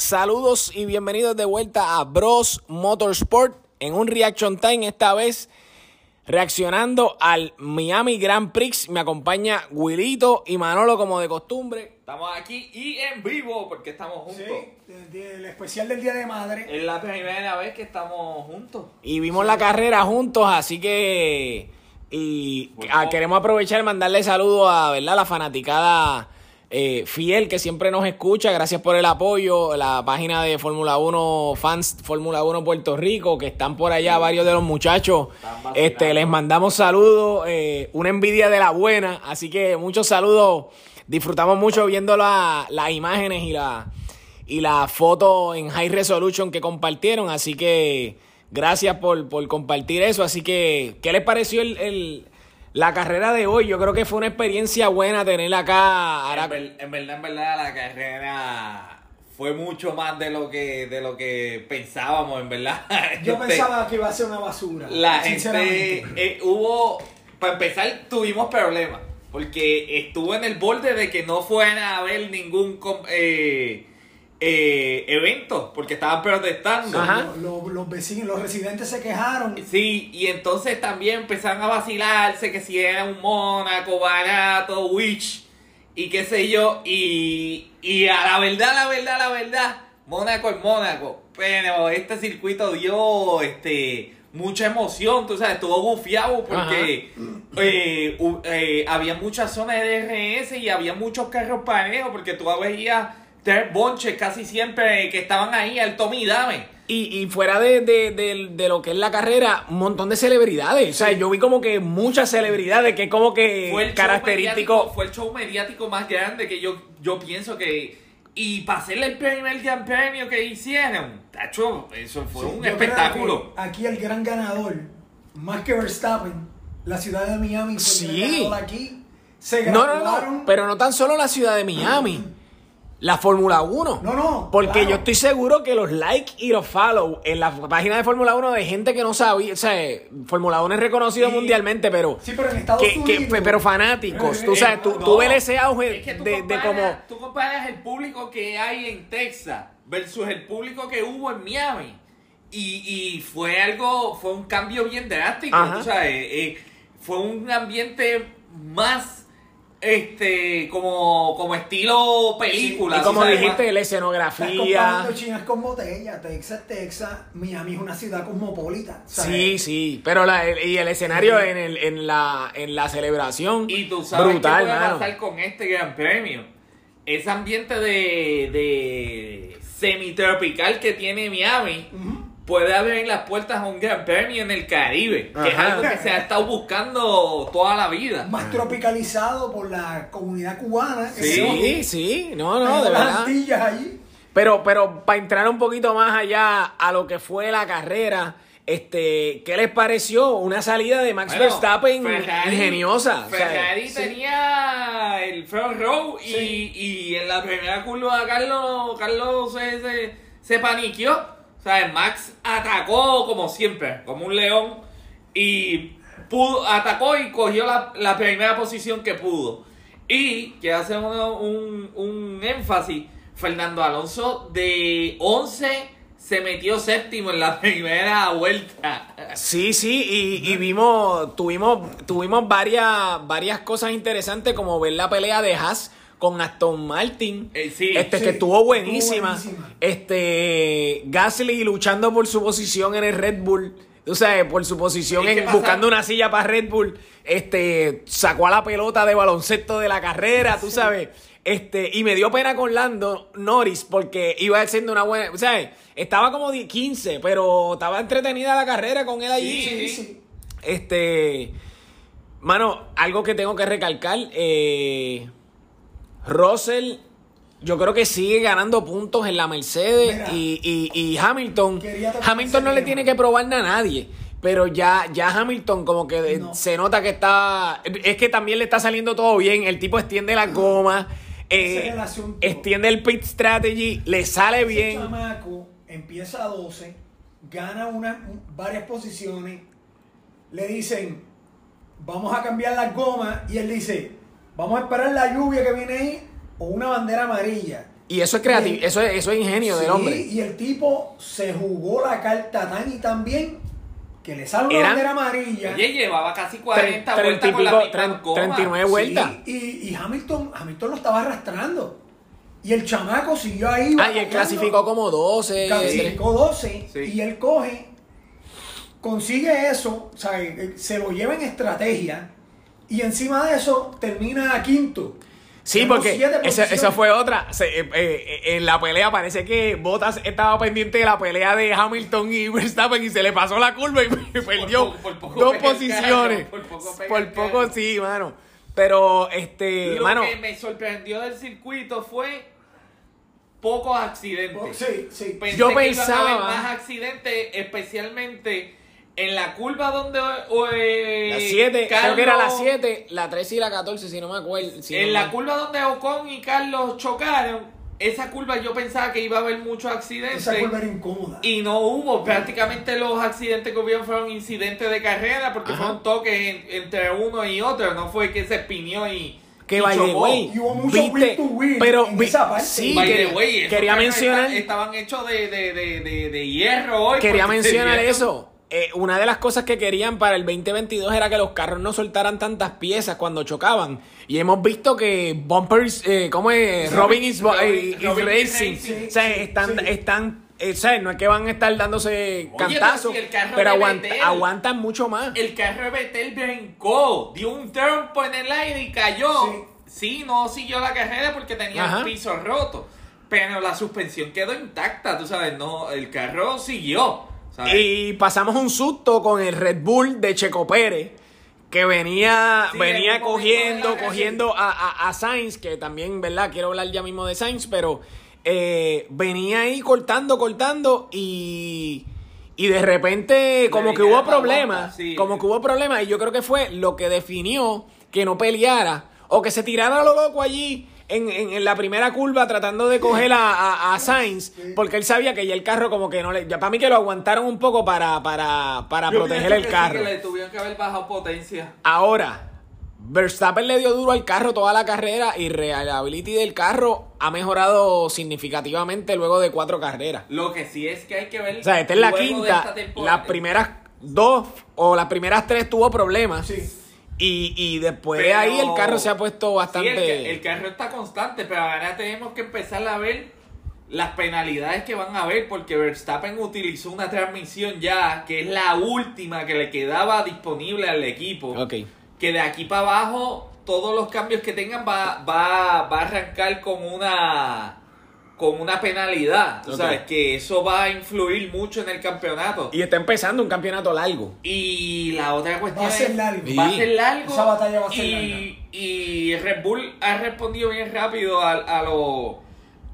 Saludos y bienvenidos de vuelta a Bros Motorsport en un Reaction Time, esta vez reaccionando al Miami Grand Prix. Me acompaña Wilito y Manolo como de costumbre. Estamos aquí y en vivo porque estamos juntos. Sí, el, el especial del Día de Madre. Es la primera vez que estamos juntos. Y vimos la carrera juntos, así que... Y Bueno. ah, queremos aprovechar y mandarle saludos a ¿verdad? la fanaticada eh, fiel que siempre nos escucha. Gracias por el apoyo. La página de Fórmula 1, fans Fórmula 1 Puerto Rico, que están por allá, varios de los muchachos. Este, les mandamos saludos. eh, una envidia de la buena. Así que muchos saludos. Disfrutamos mucho viendo la- las imágenes y la, y la foto en high resolution que compartieron. Así que gracias por, por compartir eso. Así que, ¿qué les pareció el, el- la carrera de hoy? Yo creo que fue una experiencia buena tenerla acá. Ahora- En, ver- en verdad, en verdad, la carrera fue mucho más de lo que de lo que pensábamos, en verdad. Yo Este, pensaba que iba a ser una basura. La sinceramente. gente eh, hubo, para empezar, tuvimos problemas. Porque estuvo en el borde de que no fueran a haber ningún eh, eh, evento. Porque estaban protestando. Ajá. Lo- lo- los vecinos, los residentes se quejaron. Sí, y entonces también empezaron a vacilarse que si era un Mónaco barato, Witch y qué sé yo. Y, y a la verdad, la verdad, la verdad, Mónaco es Mónaco. Pero este circuito dio este mucha emoción, tú sabes, estuvo bufiado porque eh, eh, había muchas zonas de DRS y había muchos carros parejos porque tú veías tres bonches casi siempre que estaban ahí al Tommy y Dame. Y, y fuera de, de- de- de lo que es la carrera, un montón de celebridades. O sea, yo vi como que muchas celebridades que es como que fue el característico. fue el show mediático más grande que yo, yo pienso que y para hacerle el primer gran premio que hicieron tacho, eso fue Sí, un espectáculo Aquí el gran ganador, más que Verstappen, la ciudad de Miami fue el Sí. ganador aquí. Se No, no, no. Pero no tan solo la ciudad de Miami. La Fórmula 1. No, no, Porque claro. yo estoy seguro que los likes y los follow en la página de Fórmula 1 de gente que no sabía. O sea, Fórmula 1 es reconocido Sí. mundialmente, pero. Sí, pero en Estados que- que- Unidos. pero fanáticos. Tú Eh, sabes, tú, No, tú ves ese auge es que tú de, de comparas, como. tú comparas el público que hay en Texas versus el público que hubo en Miami y, y fue algo fue un cambio bien drástico Ajá. tú sabes eh, fue un ambiente más este como como estilo película Y como tú sabes, dijiste, la escenografía. comparando chinas con botellas. Texas, Texas. Miami es una ciudad cosmopolita. ¿sabes? Sí, sí, pero la, el- y el escenario en, el, en, la, en la celebración. Y tú sabes brutal, qué puede mano. pasar con este gran premio. Ese ambiente de, de semitropical que tiene Miami puede abrir las puertas a un gran premio en el Caribe, que es algo que se ha estado buscando toda la vida. Más tropicalizado por la comunidad cubana. Sí. Sí, sí, no, no, de verdad. Antillas allí. Pero, pero para entrar un poquito más allá a lo que fue la carrera, este, ¿qué les pareció? Una salida de Max Bueno, Verstappen Ferrari- ingeniosa. o sea, Ferrari sí. tenía el front row y, Sí. y en la primera curva Carlos, Carlos se, se, se paniqueó. Max atacó como siempre, como un león. Y pudo, atacó y cogió la, la primera posición que pudo. Y quiero hacer uno- un, un énfasis. Fernando Alonso de 11 se metió séptimo en la primera vuelta. Sí, sí, y, y vimos, tuvimos, tuvimos varias, varias cosas interesantes como ver la pelea de Haas con Aston Martin, Eh, sí, este sí, que estuvo estuvo buenísima, buenísima. este Gasly luchando por su posición en el Red Bull, tú sabes, por su posición ¿Y qué en buscando una silla para Red Bull, este sacó a la pelota de baloncesto de la carrera, tú sabes. Este, y me dio pena con Lando Norris porque iba haciendo una buena, o sea, estaba como de 15, pero estaba entretenida la carrera con él allí. Sí, sí. Este, mano, algo que tengo que recalcar, eh, Russell, yo creo que sigue ganando puntos en la Mercedes Mira. y, y- y Hamilton, Hamilton no le tiene que probar nada a nadie. Pero ya, ya Hamilton como que eh, No. se nota que está... Es que también le está saliendo todo bien. El tipo extiende la goma, eh, extiende el pit strategy, le sale Ese bien. chamaco empieza a 12, gana una, varias posiciones, le dicen, vamos a cambiar las gomas, y él dice, vamos a esperar la lluvia que viene ahí o una bandera amarilla. Y eso es creativo, eso es, eso es ingenio del Sí, hombre. Y el tipo se jugó la carta tan y tan bien que le sale una Eran- bandera amarilla. Oye, llevaba casi 40 Tre- vueltas con la pico, misma tre- goma. 39 vueltas. Sí, y, y Hamilton, Hamilton lo estaba arrastrando. Y el chamaco siguió ahí. Ah, y él clasificó como 12. Clasificó 12 Sí. y él coge, consigue eso, o sea, eh, se lo lleva en estrategia y encima de eso termina a quinto. Sí, Tenemos porque esa, esa fue otra. Se- eh, eh, en la pelea parece que Bottas estaba pendiente de la pelea de Hamilton y Verstappen y se le pasó la curva y perdió poco- por poco dos posiciones. carro, por poco por poco sí, mano. Pero, este, Lo mano, que me sorprendió del circuito fue pocos accidentes. Oh, Sí, sí. Pensé Yo que iban a haber pensaba- más accidentes, especialmente en la curva donde o, eh, la 7, creo que era la Carlos- 7, la 13 y la 14, si no me acuerdo. si en no la me- curva donde Ocon y Carlos chocaron, esa curva yo pensaba que iba a haber muchos accidentes. Esa curva era incómoda. Y no hubo, prácticamente los accidentes que hubieron fueron incidentes de carrera porque Ajá. fueron toques en- entre uno y otro, no fue que se espinió y, Que y by the chocó. way, Y hubo mucho viste, wheel to wheel pero en vi- esa parte. sí, By the quería, way, mencionar, esta- estaban hechos de, de, de, de, de hierro hoy. quería mencionar eso. Eh, una de las cosas que querían para el 2022 era que los carros no soltaran tantas piezas cuando chocaban. Y hemos visto que bumpers, eh, ¿cómo es? Robin is, Robin- eh, is Robin is racing. o sea, están, sí. están, eh, o sea, no es que van a estar dándose pero cantazos, pero aguantan mucho más. El carro de Betel brincó, dio un trompo en el aire y cayó. Sí, no siguió la carrera porque tenía Ajá. el piso roto. Pero la suspensión quedó intacta, tú sabes, no, el carro siguió. ¿Sabes? Y pasamos un susto con el Red Bull de Checo Pérez, que venía, Sí, venía cogiendo, cogiendo a, a, a Sainz, que también, ¿verdad? Quiero hablar ya mismo de Sainz, pero eh, venía ahí cortando, cortando y... Y de repente, como que hubo problemas, sí. como que hubo problemas, y yo creo que fue lo que definió que no peleara, o que se tirara a lo loco allí en, en- en la primera curva tratando de coger a, a, a Sainz, porque él sabía que ya el carro como que no le... Ya para mí que lo aguantaron un poco para, para, para Yo proteger el que sí, carro. que le tuvieron que haber bajado potencia. Ahora, Verstappen le dio duro al carro toda la carrera y reliability del carro ha mejorado significativamente luego de cuatro carreras. Lo que sí es que hay que ver. O sea, esta es la quinta. Las primeras dos o las primeras tres tuvo problemas. Sí. Y, y después de ahí el carro se ha puesto Sí, bastante. el, ca- el carro está constante, pero ahora tenemos que empezar a ver las penalidades que van a haber, porque Verstappen utilizó una transmisión ya, que es la última que le quedaba disponible al equipo. Ok. Que de aquí para abajo, todos los cambios que tengan va, va, va a arrancar con una con una penalidad. Tú Ok. sabes que eso va a influir mucho en el campeonato. Y está empezando un campeonato largo. Y la otra cuestión Va a ser es- largo. Va a ser largo. Esa batalla va a ser y, y Red Bull ha respondido bien rápido a, a, los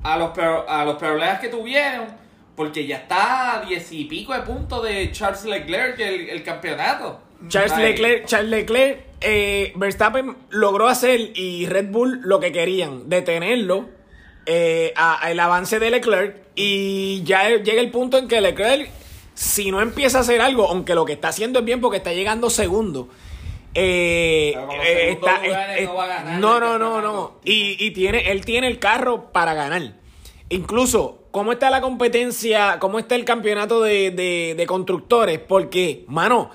a, los a los problemas que tuvieron. Porque ya está a diez y pico de puntos de Charles Leclerc el, el campeonato. Charles Ay, Leclerc, Charles Leclerc, eh, Verstappen logró hacer y Red Bull lo que querían, detenerlo, eh, a- a el avance de Leclerc y ya llega el punto en que Leclerc, si no empieza a hacer algo, aunque lo que está haciendo es bien porque está llegando segundo, eh, eh, está, eh, no va a ganar no, no, no, no. Y, y tiene, él tiene el carro para ganar. Incluso, ¿cómo está la competencia? ¿Cómo está el campeonato de, de- de constructores? Porque, mano,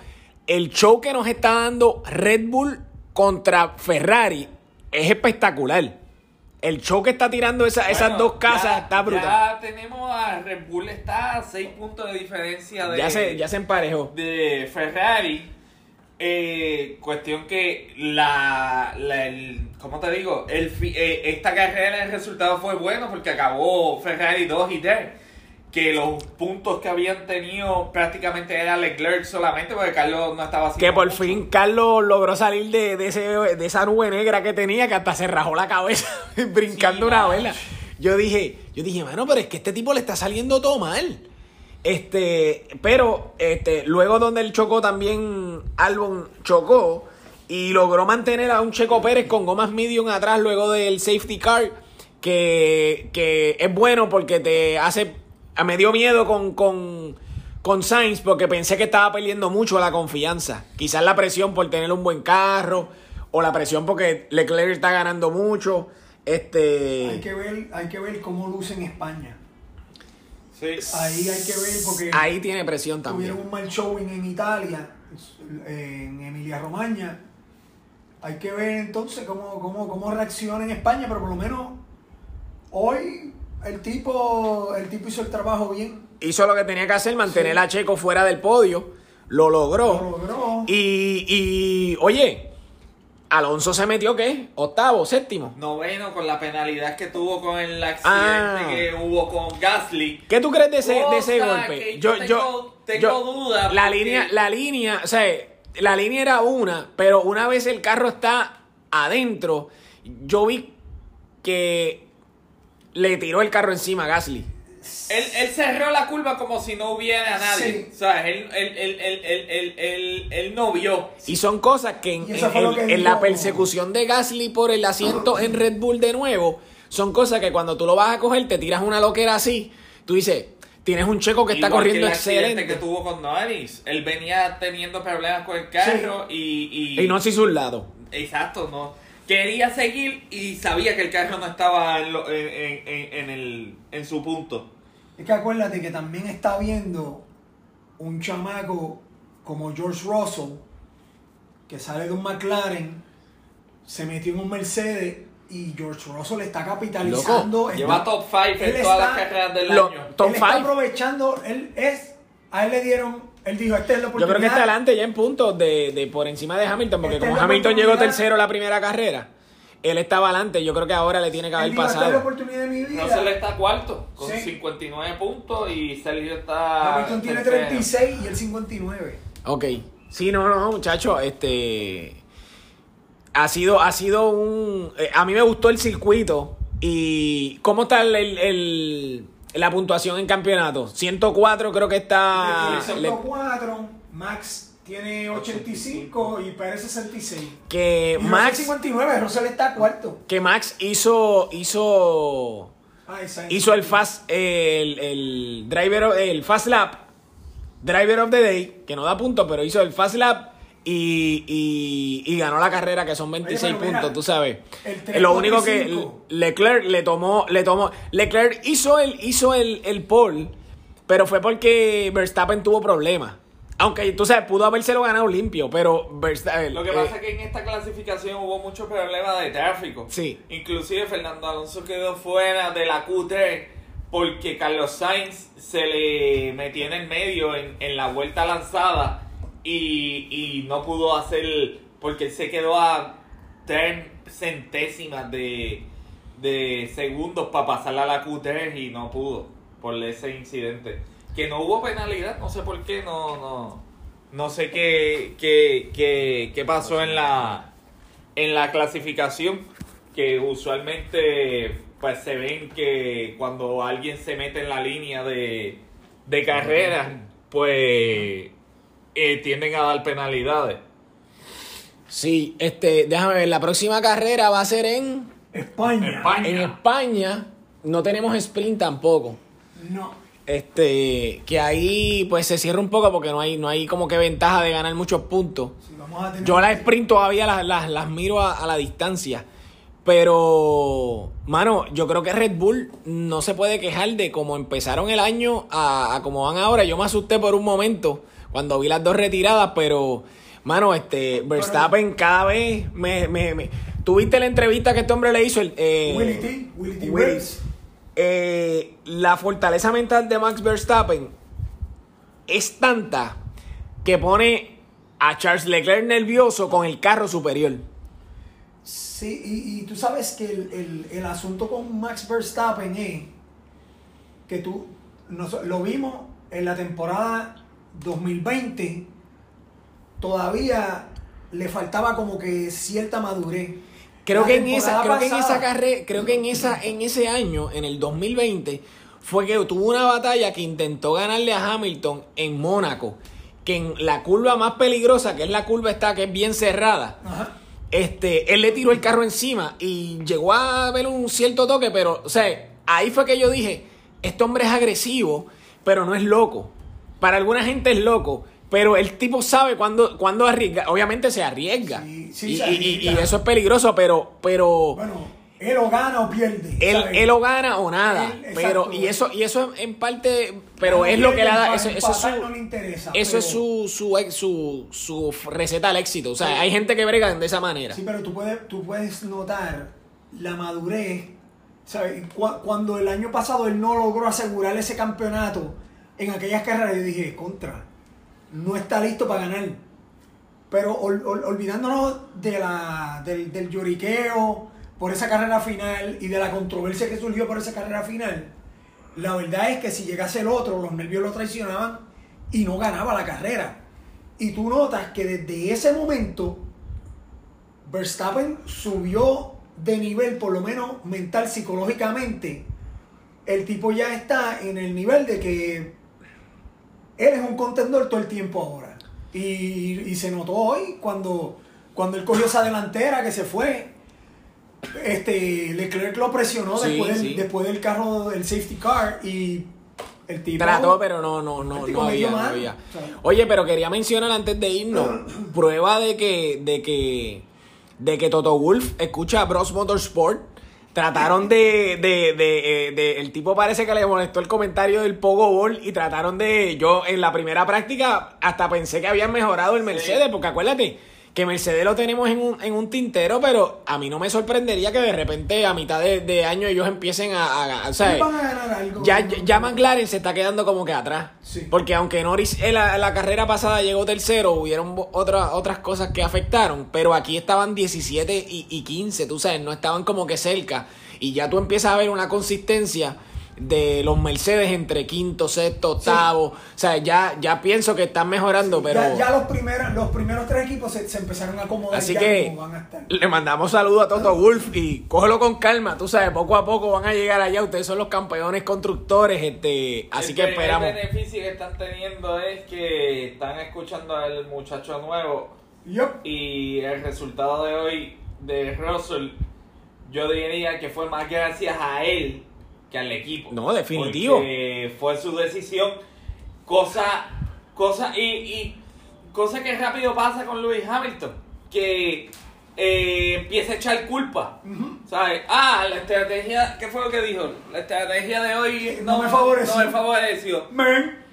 el show que nos está dando Red Bull contra Ferrari es espectacular. El show que está tirando esa- esas dos casas ya- está brutal. Ya tenemos a Red Bull, está a 6 puntos de diferencia de, Ya, se, ya se emparejó. de Ferrari. Eh, cuestión que la, la el, ¿cómo te digo? El, eh, esta carrera el resultado fue bueno porque acabó Ferrari 2 y 3. Que los puntos que habían tenido prácticamente era Leclerc solamente porque Carlos no estaba haciendo Que por mucho. fin Carlos logró salir de, de, ese, de esa nube negra que tenía que hasta se rajó la cabeza brincando Sí, una vela. Yo dije, yo dije, mano, pero es que este tipo le está saliendo todo mal. Este, pero este, luego donde él chocó también, Albon chocó y logró mantener a un Checo Pérez con gomas medium atrás luego del safety car, que, que es bueno porque te hace, me dio miedo con, con, con Sainz porque pensé que estaba perdiendo mucho la confianza. Quizás la presión por tener un buen carro o la presión porque Leclerc está ganando mucho. Este. Hay que ver, hay que ver cómo luce en España. Sí. Ahí hay que ver porque Ahí tiene presión tuvieron también. un mal showing en Italia, en Emilia Romagna. Hay que ver entonces cómo, cómo, cómo reacciona en España, pero por lo menos hoy el tipo, el tipo hizo el trabajo bien. Hizo lo que tenía que hacer, mantener a Checo fuera del podio. Lo logró. Lo logró. Y, y, oye, Alonso se metió, ¿qué? Octavo, séptimo. Noveno con la penalidad que tuvo con el accidente Ah. que hubo con Gasly. ¿Qué tú crees de ese, de ese golpe? que yo tengo- tengo yo- duda La porque- línea, la línea, o sea, la línea era una, pero una vez el carro está adentro, yo vi que le tiró el carro encima a Gasly. Él, él cerró la curva como si no hubiera nadie. Sí. O sea, él, él, él, él, él, él, él- él no vio. Y son cosas que en, que la persecución de Gasly por el asiento en Red Bull de nuevo, son cosas que cuando tú lo vas a coger, te tiras una loquera así, tú dices, tienes un checo que está corriendo el accidente excelente. que tuvo con Norris. Él venía teniendo problemas con el carro y, y, Y no se hizo un lado. Exacto, no. Quería seguir y sabía que el carro no estaba en, lo- en, en- en- en el, en su punto. Es que acuérdate que también está viendo un chamaco como George Russell, que sale de un McLaren, se metió en un Mercedes y George Russell está capitalizando. Loco, está- Lleva top 5 él en todas las carreras del Lo- año. top él está five. aprovechando, él es, a él le dieron, él dijo, esta es la Yo oportunidad. creo que está adelante ya en puntos de, de por encima de Hamilton, porque Esta es como Hamilton llegó tercero la primera carrera, él estaba adelante. Yo creo que ahora le tiene que Él haber dijo, esta es la pasado. oportunidad de mi vida. Russell está cuarto con Sí. 59 puntos y Sergio está. Hamilton tiene tercero. 36 y él 59. Ok. Sí, no, no, muchacho, este. Ha sido, ha sido un. eh, a mí me gustó el circuito. ¿Y cómo está el, el- el- la puntuación en campeonato? 104 creo que está. Tiene le- 104, Max tiene 85 y Pérez 66. que Y Max. 59, Russell está cuarto. Que Max hizo. hizo. Ah, hizo el fast el, el driver of- el fast lap driver of the day que no da puntos pero hizo el fast lap y, y, y ganó la carrera que son 26 Oye, pero mira, puntos tú sabes lo único que. Leclerc le tomó le tomó Leclerc hizo el hizo el, el pole pero fue porque Verstappen tuvo problemas aunque tú sabes pudo habérselo ganado limpio pero Verstappen Lo que eh, pasa es que en esta clasificación hubo muchos problemas de tráfico. Sí. Inclusive Fernando Alonso quedó fuera de la Q3 porque Carlos Sainz se le metió en el medio en, en la vuelta lanzada y, y no pudo hacer porque él se quedó a tres centésimas de, de segundos para pasarla a la Q3 y no pudo por ese incidente. Que no hubo penalidad, no sé por qué, no, no, no sé qué, qué, qué, qué pasó en la, en la clasificación, que usualmente pues se ven que cuando alguien se mete en la línea de, de carrera, pues eh, tienden a dar penalidades. sí este déjame ver la próxima carrera va a ser en España. España. En España no tenemos sprint tampoco. No. Este, que ahí pues se cierra un poco porque no hay, no hay como que ventaja de ganar muchos puntos. Sí, vamos a tener Yo las sprint todavía las, las, las miro a, a la distancia. Pero, mano, yo creo que Red Bull no se puede quejar de cómo empezaron el año a, a cómo van ahora. Yo me asusté por un momento cuando vi las dos retiradas, pero, mano, este, Verstappen cada vez me... me, me- ¿Tuviste la entrevista que este hombre le hizo? El, eh, Willy T. Willy T. Eh, la fortaleza mental de Max Verstappen es tanta que pone a Charles Leclerc nervioso con el carro superior. Sí, y, y tú sabes que el, el- el asunto con Max Verstappen es que tú nos- lo vimos en la temporada 2020, todavía le faltaba como que cierta madurez. Creo La que en esa, creo que en esa carrera, creo que en esa, en ese año, en el 2020, fue que tuvo una batalla que intentó ganarle a Hamilton en Mónaco. Que en la curva más peligrosa, que es la curva esta que es bien cerrada, Ajá. este, él le tiró el carro encima y llegó a ver un cierto toque, pero, o sea, ahí fue que yo dije, este hombre es agresivo, pero no es loco. Para alguna gente es loco, pero el tipo sabe cuándo, cuándo arriesga. Obviamente se arriesga. Sí, sí, y, se y- y- y arriesga. eso es peligroso, pero, pero Bueno, Él o gana o pierde. Él, él o gana o nada. Él, pero, y eso, y eso en parte, pero es lo que le da, eso, eso es su, no le interesa, eso es su, su, su, su receta al éxito. O sea, hay gente que brega de esa manera. Sí, pero tú puedes, tú puedes notar la madurez. ¿sabes? Cu- Cuando el año pasado él no logró asegurar ese campeonato en aquellas carreras, yo dije, contra, no está listo para ganar. Pero ol- ol- olvidándonos de la, del, del lloriqueo por esa carrera final y de la controversia que surgió por esa carrera final, la verdad es que si llegase el otro, los nervios lo traicionaban y no ganaba la carrera. Y tú notas que desde ese momento Verstappen subió de nivel, por lo menos mental, psicológicamente. El tipo ya está en el nivel de que él es un contendor todo el tiempo ahora. Y, y se notó hoy cuando, cuando él cogió esa delantera que se fue. Este, Leclerc lo presionó Sí, después, del, sí. después del carro del safety car y el tipo Trató, pero no, no, no, no había, no había. Oye, pero quería mencionar antes de irnos, prueba de que, de que, de que Toto Wolf escucha a Bros Motorsport. Trataron de, de, de, eh, de- el tipo parece que le molestó el comentario del Pogo Ball y trataron de, yo en la primera práctica hasta pensé que habían mejorado el Mercedes, porque acuérdate que Mercedes lo tenemos en un, en un tintero, pero a mí no me sorprendería que de repente a mitad de, de año ellos empiecen a, a- a- o sea, Ellos van a ganar algo. ya, ya, ya McLaren se está quedando como que atrás. Sí. Porque aunque Norris en la, en la carrera pasada llegó tercero, hubieron otras otras cosas que afectaron. Pero aquí estaban 17 y, y 15, tú sabes, no estaban como que cerca. Y ya tú empiezas a ver una consistencia de los Mercedes entre quinto, sexto, octavo. O sea, ya, ya pienso que están mejorando, pero... Ya, ya los, primeros, los primeros tres equipos se, se empezaron a acomodar Así ya que como van a estar. le mandamos saludos a Toto Wolf y cógelo con calma, tú sabes, poco a poco van a llegar allá, ustedes son los campeones constructores, este, así el que primer esperamos. beneficio que están teniendo es que están escuchando al muchacho nuevo y el resultado de hoy de Russell, yo diría que fue más gracias a él que al equipo. No, definitivo. Porque fue su decisión. Cosa, cosa, y, y cosa que rápido pasa con Lewis Hamilton. Que eh, empieza a echar culpa. ¿Sabes? Ah, la estrategia, ¿qué fue lo que dijo? La estrategia de hoy No me favoreció. No me favoreció. Man.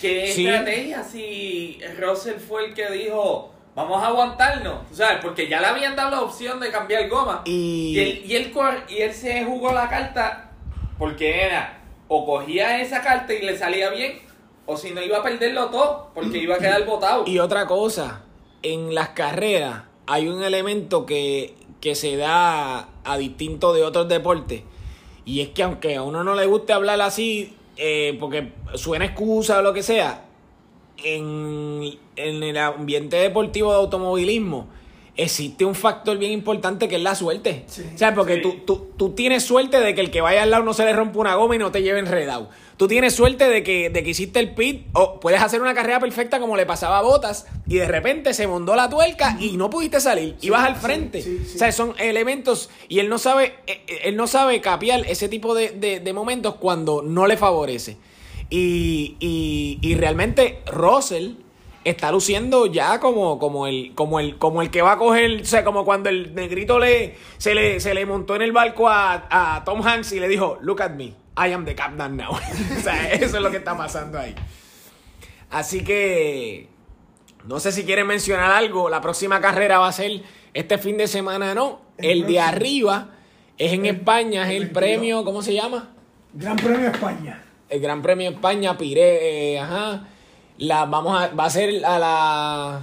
¿Qué Sí. estrategia si Russell fue el que dijo, vamos a aguantarnos? ¿Sabes? Porque ya le habían dado la opción de cambiar goma. Y- Y él, y él, cor- y él se jugó la carta porque era, o cogía esa carta y le salía bien, o si no iba a perderlo todo, porque iba a quedar botado. Y otra cosa, en las carreras hay un elemento que, que se da a distinto de otros deportes. Y es que aunque a uno no le guste hablar así, eh, porque suena excusa o lo que sea, en, en el ambiente deportivo de automovilismo existe un factor bien importante que es la suerte. Sí. o sea, porque Sí. tú, tú, tú tienes suerte de que el que vaya al lado no se le rompa una goma y no te lleve enredado. Tú tienes suerte de que, de que hiciste el pit o puedes hacer una carrera perfecta como le pasaba a Botas y de repente se mondó la tuerca y no pudiste salir. Sí, Ibas al frente. O sea, son elementos y él no sabe, eh, eh, él no sabe capiar ese tipo de, de- de momentos cuando no le favorece. Y, y, y realmente Russell está luciendo ya como, como el, como el, como el que va a coger, o sea, como cuando el negrito le, se le, se le montó en el barco a, a Tom Hanks y le dijo, look at me, I am the captain now. o sea, eso es lo que está pasando ahí. Así que no sé si quieren mencionar algo. La próxima carrera va a ser este fin de semana, ¿no? El El, de arriba es en El- España, es el el 22. premio, ¿cómo se llama? Gran Premio España. El Gran Premio de España, Piré, eh, ajá. La, vamos a, va a ser a la...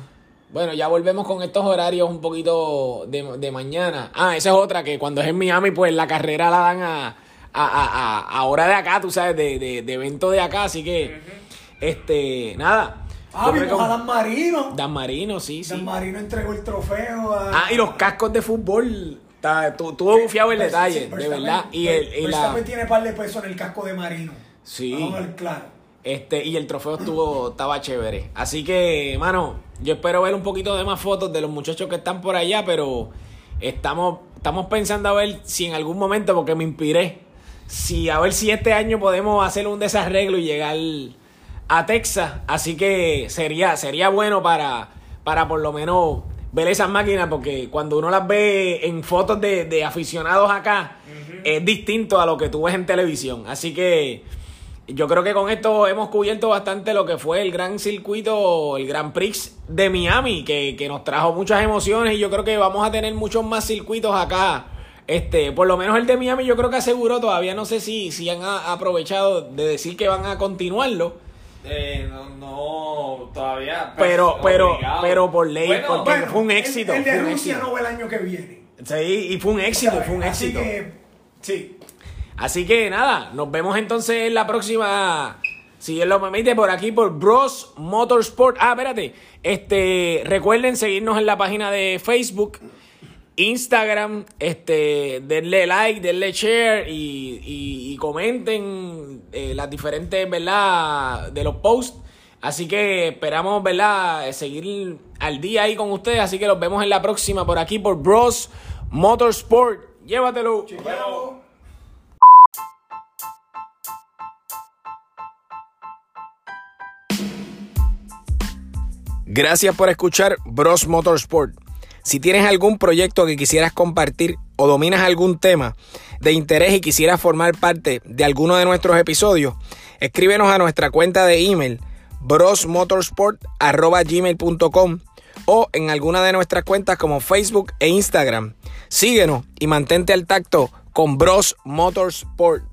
Bueno, ya volvemos con estos horarios un poquito de, de mañana. Ah, esa es otra, que cuando es en Miami, pues la carrera la dan a, a, a, a- a hora de acá, tú sabes, de, de, de evento de acá. Así que, este, nada. Ah, vimos a Dan Marino. Dan Marino, sí, sí. Dan Marino entregó el trofeo a... Ah, y los cascos de fútbol. Tuvo bufiado el detalle, sí, de Verstappen- verdad. Y, el, y la, Verstappen tiene par de pesos en el casco de Marino. Sí. Vamos a ver claro. Este, y el trofeo estuvo, estaba chévere. Así que, mano, yo espero ver un poquito de más fotos de los muchachos que están por allá, pero estamos, estamos pensando a ver si en algún momento, porque me inspiré, si a ver si este año podemos hacer un desarreglo y llegar a Texas. Así que sería, sería bueno para, para por lo menos ver esas máquinas porque cuando uno las ve en fotos de, de aficionados acá es distinto a lo que tú ves en televisión. Así que yo creo que con esto hemos cubierto bastante lo que fue el gran circuito, el Grand Prix de Miami, que, que nos trajo muchas emociones y yo creo que vamos a tener muchos más circuitos acá. Este, por lo menos el de Miami yo creo que aseguró, todavía no sé si, si han aprovechado de decir que van a continuarlo. Eh, no, no, todavía. pues, Pero, pero, obligado. pero por ley, Bueno, porque fue un éxito. El, el de Rusia éxito. no va el año que viene. Sí, y fue un éxito, fue un Así éxito. que, sí. Así que nada, nos vemos entonces en la próxima. Si él lo permite, por aquí por Bros Motorsport. Ah, espérate. Este, recuerden seguirnos en la página de Facebook, Instagram. Este, denle like, denle share y, comenten eh, las diferentes, ¿verdad? De los posts. Así que esperamos, ¿verdad? Seguir al día ahí con ustedes. Así que los vemos en la próxima por aquí por Bros Motorsport. Llévatelo. Gracias por escuchar Bros Motorsport. Si tienes algún proyecto que quisieras compartir o dominas algún tema de interés y quisieras formar parte de alguno de nuestros episodios, escríbenos a nuestra cuenta de email brosmotorsport.gmail.com o en alguna de nuestras cuentas como Facebook e Instagram. Síguenos y mantente al tacto con Bros Motorsport.